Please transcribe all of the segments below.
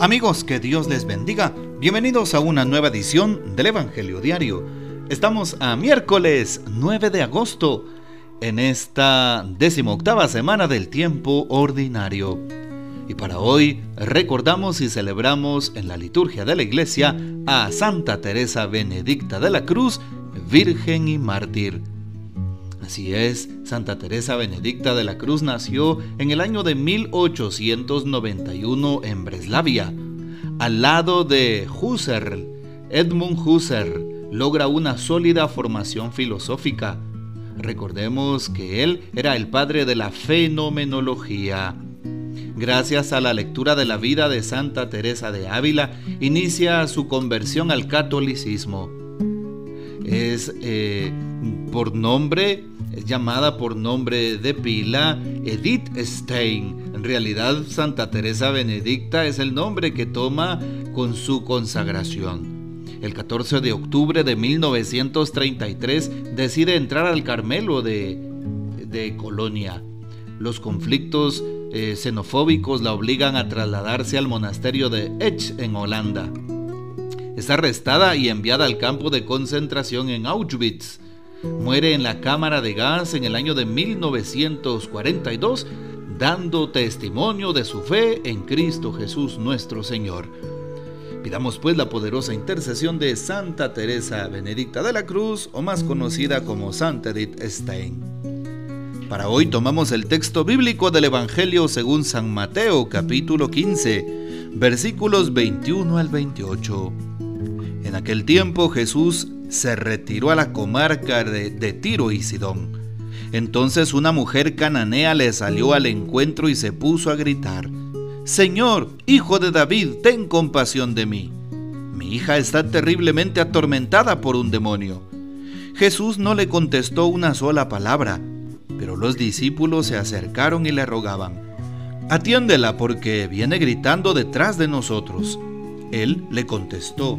Amigos, que Dios les bendiga. Bienvenidos a una nueva edición del Evangelio Diario. Estamos a miércoles 9 de agosto, en esta decimoctava semana del tiempo ordinario. Y para hoy recordamos y celebramos en la liturgia de la iglesia a Santa Teresa Benedicta de la Cruz, Virgen y Mártir. Así es, Santa Teresa Benedicta de la Cruz nació en el año de 1891 en Breslavia, al lado de Husserl. Edmund Husserl logra una sólida formación filosófica. Recordemos que él era el padre de la fenomenología. Gracias a la lectura de la vida de Santa Teresa de Ávila, inicia su conversión al catolicismo. Es eh, por nombre llamada por nombre de pila Edith Stein. En realidad, Santa Teresa Benedicta es el nombre que toma con su consagración. El 14 de octubre de 1933 decide entrar al Carmelo de, de Colonia. Los conflictos eh, xenofóbicos la obligan a trasladarse al monasterio de Ech en Holanda. Es arrestada y enviada al campo de concentración en Auschwitz Muere en la cámara de gas en el año de 1942, dando testimonio de su fe en Cristo Jesús nuestro Señor. Pidamos pues la poderosa intercesión de Santa Teresa Benedicta de la Cruz, o más conocida como Santa Edith Stein. Para hoy tomamos el texto bíblico del Evangelio según San Mateo capítulo 15, versículos 21 al 28. En aquel tiempo Jesús se retiró a la comarca de, Tiro y Sidón. Entonces una mujer cananea le salió al encuentro y se puso a gritar, Señor, hijo de David, ten compasión de mí. Mi hija está terriblemente atormentada por un demonio. Jesús no le contestó una sola palabra, pero los discípulos se acercaron y le rogaban, Atiéndela porque viene gritando detrás de nosotros. Él le contestó,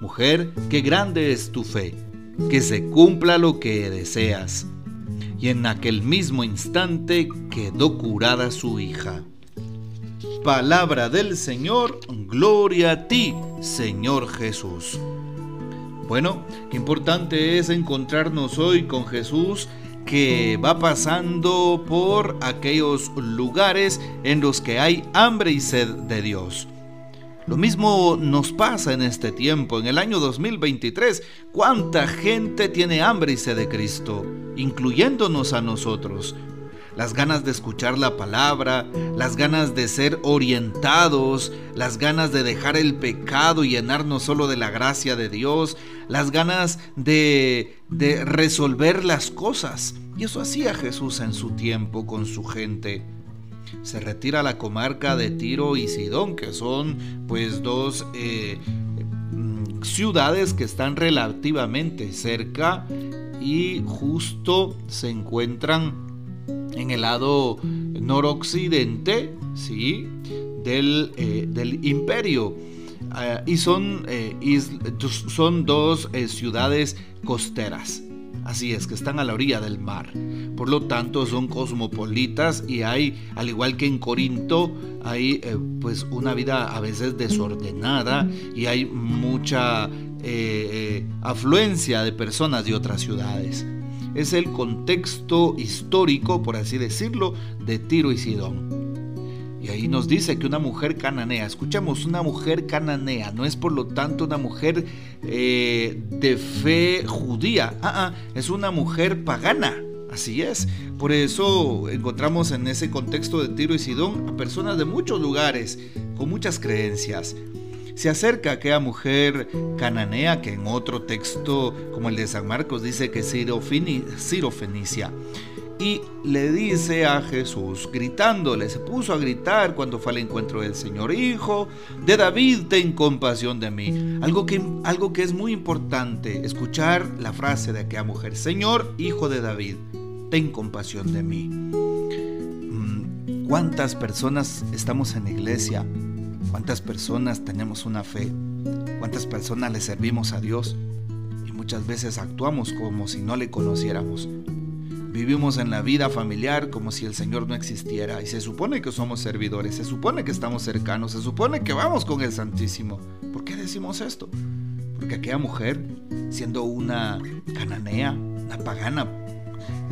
Mujer, qué grande es tu fe, que se cumpla lo que deseas. Y en aquel mismo instante quedó curada su hija. Palabra del Señor, gloria a ti, Señor Jesús. Bueno, qué importante es encontrarnos hoy con Jesús que va pasando por aquellos lugares en los que hay hambre y sed de Dios. Lo mismo nos pasa en este tiempo, en el año 2023. ¿Cuánta gente tiene hambre y sed de Cristo, incluyéndonos a nosotros? Las ganas de escuchar la palabra, las ganas de ser orientados, las ganas de dejar el pecado y llenarnos solo de la gracia de Dios, las ganas de, de resolver las cosas. Y eso hacía Jesús en su tiempo con su gente se retira a la comarca de Tiro y Sidón, que son pues dos eh, mm, ciudades que están relativamente cerca y justo se encuentran en el lado noroccidente ¿sí? del, eh, del imperio. Ah, y son, eh, son dos ciudades costeras. Así es, que están a la orilla del mar. Por lo tanto, son cosmopolitas y hay, al igual que en Corinto, hay eh, pues una vida a veces desordenada y hay mucha eh, eh, afluencia de personas de otras ciudades. Es el contexto histórico, por así decirlo, de Tiro y Sidón. Y ahí nos dice que una mujer cananea, escuchamos, una mujer cananea, no es por lo tanto una mujer de fe judía, ah, ah, es una mujer pagana. Así es, por eso encontramos en ese contexto de Tiro y Sidón a personas de muchos lugares, con muchas creencias. Se acerca aquella mujer cananea que en otro texto, como el de San Marcos, dice que Ciro Fenicia y le dice a Jesús, gritándole, se puso a gritar cuando fue al encuentro del Señor, Hijo de David, ten compasión de mí. Algo que, algo que es muy importante, escuchar la frase de aquella mujer, Señor, Hijo de David, ten compasión de mí. Mm, ¿Cuántas personas estamos en la iglesia? ¿Cuántas personas tenemos una fe? ¿Cuántas personas le servimos a Dios? Y muchas veces actuamos como si no le conociéramos. Vivimos en la vida familiar como si el Señor no existiera y se supone que somos servidores, se supone que estamos cercanos, se supone que vamos con el Santísimo. ¿Por qué decimos esto? Porque aquella mujer, siendo una cananea, una pagana,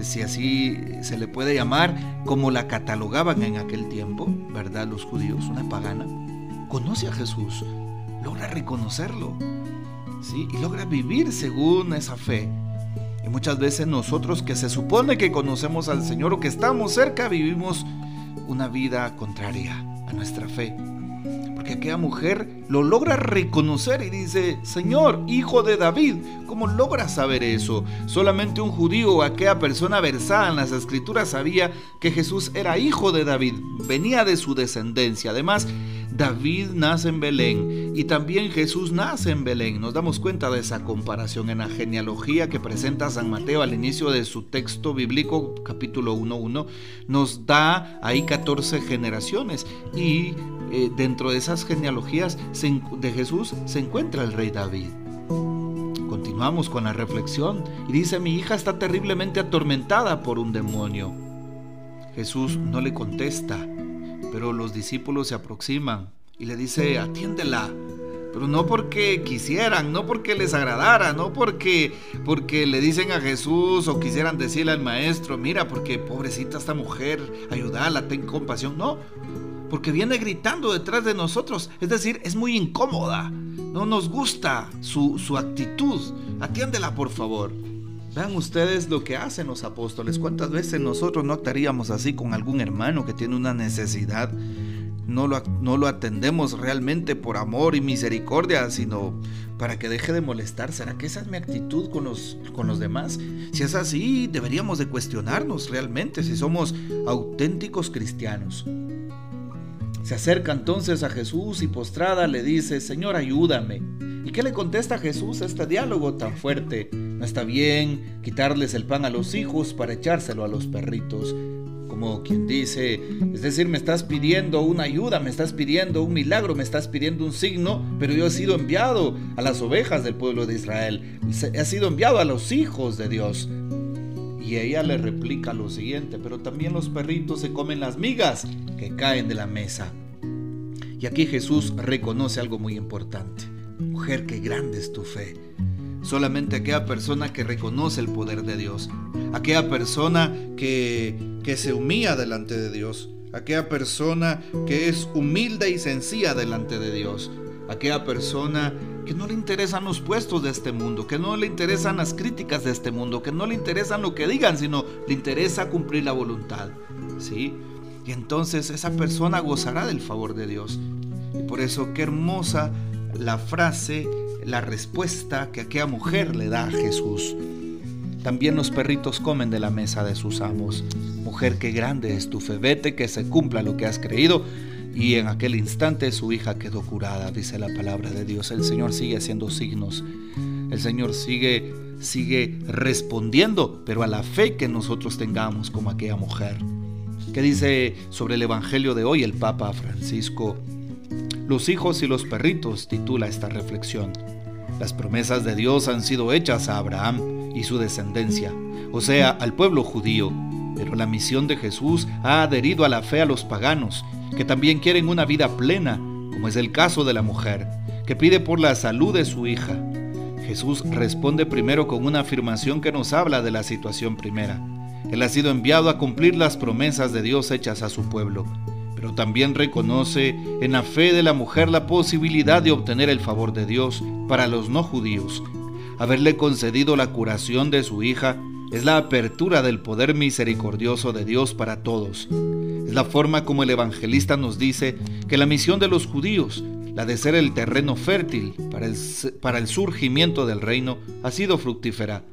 si así se le puede llamar, como la catalogaban en aquel tiempo, ¿verdad? Los judíos, una pagana, conoce a Jesús, logra reconocerlo, ¿sí? Y logra vivir según esa fe. Y muchas veces nosotros que se supone que conocemos al Señor o que estamos cerca, vivimos una vida contraria a nuestra fe. Aquella mujer lo logra reconocer y dice, Señor, hijo de David, ¿cómo logra saber eso? Solamente un judío aquella persona versada en las escrituras sabía que Jesús era hijo de David, venía de su descendencia. Además, David nace en Belén y también Jesús nace en Belén. Nos damos cuenta de esa comparación en la genealogía que presenta San Mateo al inicio de su texto bíblico, capítulo 1.1. Nos da ahí 14 generaciones y eh, dentro de esas genealogías de Jesús se encuentra el rey David. Continuamos con la reflexión y dice, mi hija está terriblemente atormentada por un demonio. Jesús no le contesta, pero los discípulos se aproximan y le dice, atiéndela. Pero no porque quisieran, no porque les agradara, no porque, porque le dicen a Jesús o quisieran decirle al maestro, mira, porque pobrecita esta mujer, ayúdala, ten compasión. No, porque viene gritando detrás de nosotros. Es decir, es muy incómoda. No nos gusta su, su actitud. Atiéndela, por favor. Vean ustedes lo que hacen los apóstoles. ¿Cuántas veces nosotros no actuaríamos así con algún hermano que tiene una necesidad? No lo, no lo atendemos realmente por amor y misericordia, sino para que deje de molestar. ¿Será que esa es mi actitud con los, con los demás? Si es así, deberíamos de cuestionarnos realmente si somos auténticos cristianos. Se acerca entonces a Jesús y postrada le dice, Señor, ayúdame. ¿Y qué le contesta Jesús a este diálogo tan fuerte? No está bien quitarles el pan a los hijos para echárselo a los perritos. Como quien dice, es decir, me estás pidiendo una ayuda, me estás pidiendo un milagro, me estás pidiendo un signo, pero yo he sido enviado a las ovejas del pueblo de Israel, he sido enviado a los hijos de Dios. Y ella le replica lo siguiente, pero también los perritos se comen las migas que caen de la mesa. Y aquí Jesús reconoce algo muy importante. Mujer, qué grande es tu fe. Solamente aquella persona que reconoce el poder de Dios, aquella persona que, que se humilla delante de Dios, aquella persona que es humilde y sencilla delante de Dios, aquella persona que no le interesan los puestos de este mundo, que no le interesan las críticas de este mundo, que no le interesan lo que digan, sino le interesa cumplir la voluntad. ¿Sí? Y entonces esa persona gozará del favor de Dios. Y por eso qué hermosa la frase, la respuesta que aquella mujer le da a Jesús. También los perritos comen de la mesa de sus amos. Mujer, qué grande es tu fe, vete que se cumpla lo que has creído. Y en aquel instante su hija quedó curada, dice la palabra de Dios. El Señor sigue haciendo signos. El Señor sigue sigue respondiendo, pero a la fe que nosotros tengamos como aquella mujer. ¿Qué dice sobre el Evangelio de hoy el Papa Francisco los hijos y los perritos titula esta reflexión. Las promesas de Dios han sido hechas a Abraham y su descendencia, o sea, al pueblo judío, pero la misión de Jesús ha adherido a la fe a los paganos, que también quieren una vida plena, como es el caso de la mujer, que pide por la salud de su hija. Jesús responde primero con una afirmación que nos habla de la situación primera. Él ha sido enviado a cumplir las promesas de Dios hechas a su pueblo pero también reconoce en la fe de la mujer la posibilidad de obtener el favor de Dios para los no judíos. Haberle concedido la curación de su hija es la apertura del poder misericordioso de Dios para todos. Es la forma como el evangelista nos dice que la misión de los judíos, la de ser el terreno fértil para el, surgimiento del reino, ha sido fructífera.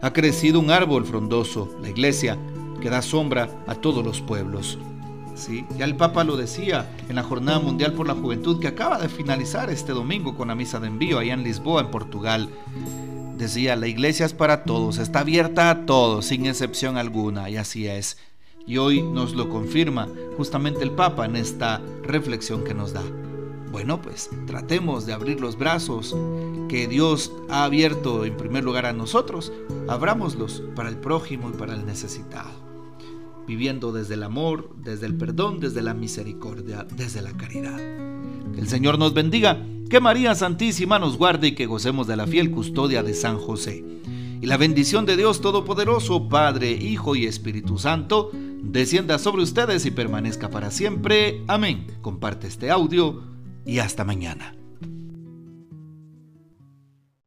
Ha crecido un árbol frondoso, la iglesia, que da sombra a todos los pueblos. ¿Sí? Ya el Papa lo decía en la Jornada Mundial por la Juventud que acaba de finalizar este domingo con la misa de envío allá en Lisboa, en Portugal. Decía, la iglesia es para todos, está abierta a todos, sin excepción alguna, y así es. Y hoy nos lo confirma justamente el Papa en esta reflexión que nos da. Bueno, pues tratemos de abrir los brazos que Dios ha abierto en primer lugar a nosotros, abrámoslos para el prójimo y para el necesitado, viviendo desde el amor, desde el perdón, desde la misericordia, desde la caridad. Que el Señor nos bendiga, que María Santísima nos guarde y que gocemos de la fiel custodia de San José. Y la bendición de Dios Todopoderoso, Padre, Hijo y Espíritu Santo, descienda sobre ustedes y permanezca para siempre. Amén. Comparte este audio y hasta mañana.